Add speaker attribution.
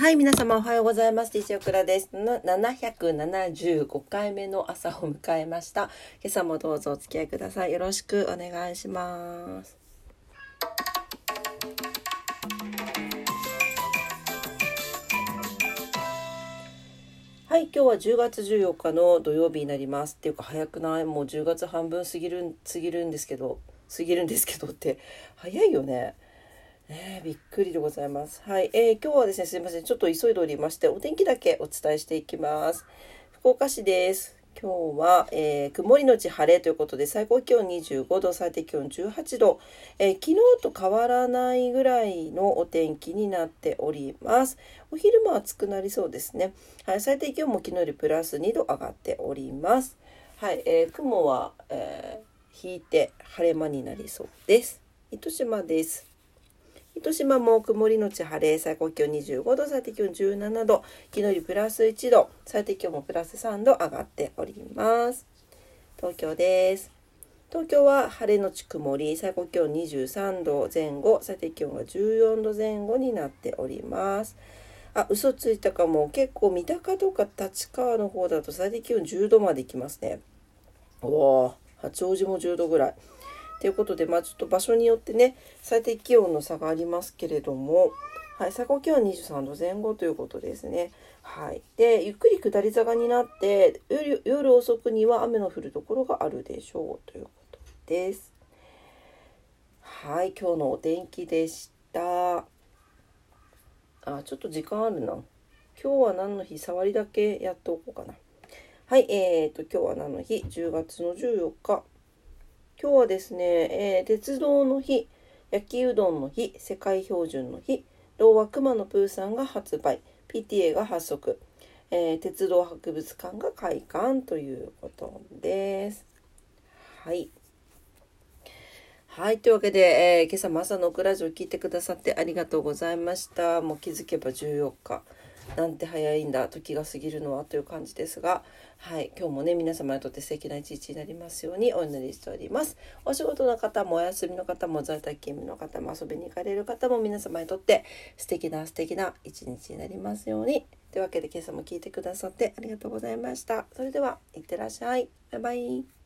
Speaker 1: はい、皆様おはようございます。DJ オクラです。775回目の朝を迎えました。今朝もどうぞお付き合いください。よろしくお願いします。はい、今日は10月14日の土曜日になります。っていうか早くない？もう10月半分過ぎる過ぎるんですけど、過ぎるんですけどって早いよね。えー、びっくりでございます。はい、えー、今日はですね、すいません。ちょっと急いでおりまして、お天気だけお伝えしていきます。福岡市です。今日は、えー、曇りのち晴れということで、最高気温25度、最低気温18度、えー、昨日と変わらないぐらいのお天気になっております。お昼も暑くなりそうですね。はい、最低気温も昨日よりプラス2度上がっております。はい、えー、雲は、え引いて晴れ間になりそうです。糸島です。糸島も曇りのち晴れ、最高気温25度、最低気温17度、昨日よりプラス1度、最低気温もプラス3度上がっております。東京です。東京は晴れのち曇り、最高気温23度前後、最低気温が14度前後になっております。あ、嘘ついたかも。結構三鷹とか立川の方だと最低気温10度まで行きますね。おお、八王子も10度ぐらい。ということで、まあ、ちょっと場所によってね最低気温の差がありますけれども、はい、最高気温は23度前後ということですね。はい、でゆっくり下り坂になって夜夜遅くには雨の降るところがあるでしょうということです。はい今日のお天気でした。あちょっと時間あるな。今日は何の日？触りだけやっておこうかな。はい、えーと、今日は何の日 ?10 月の14日。今日はですね、えー、鉄道の日、焼きうどんの日、世界標準の日、童話熊野プーさんが発売、PTA が発足、えー、鉄道博物館が開館ということです。はい。はい。というわけで、えー、今朝も朝のクラジオ聞いてくださってありがとうございました。もう気づけば14日。なんて早いんだ時が過ぎるのはという感じですが、はい、今日もね皆様にとって素敵な一日になりますようにお祈りしております。お仕事の方もお休みの方も在宅勤務の方も遊びに行かれる方も皆様にとって素敵な素敵な一日になりますように。というわけで今朝も聞いてくださってありがとうございました。それではいってらっしゃい。バイバイ。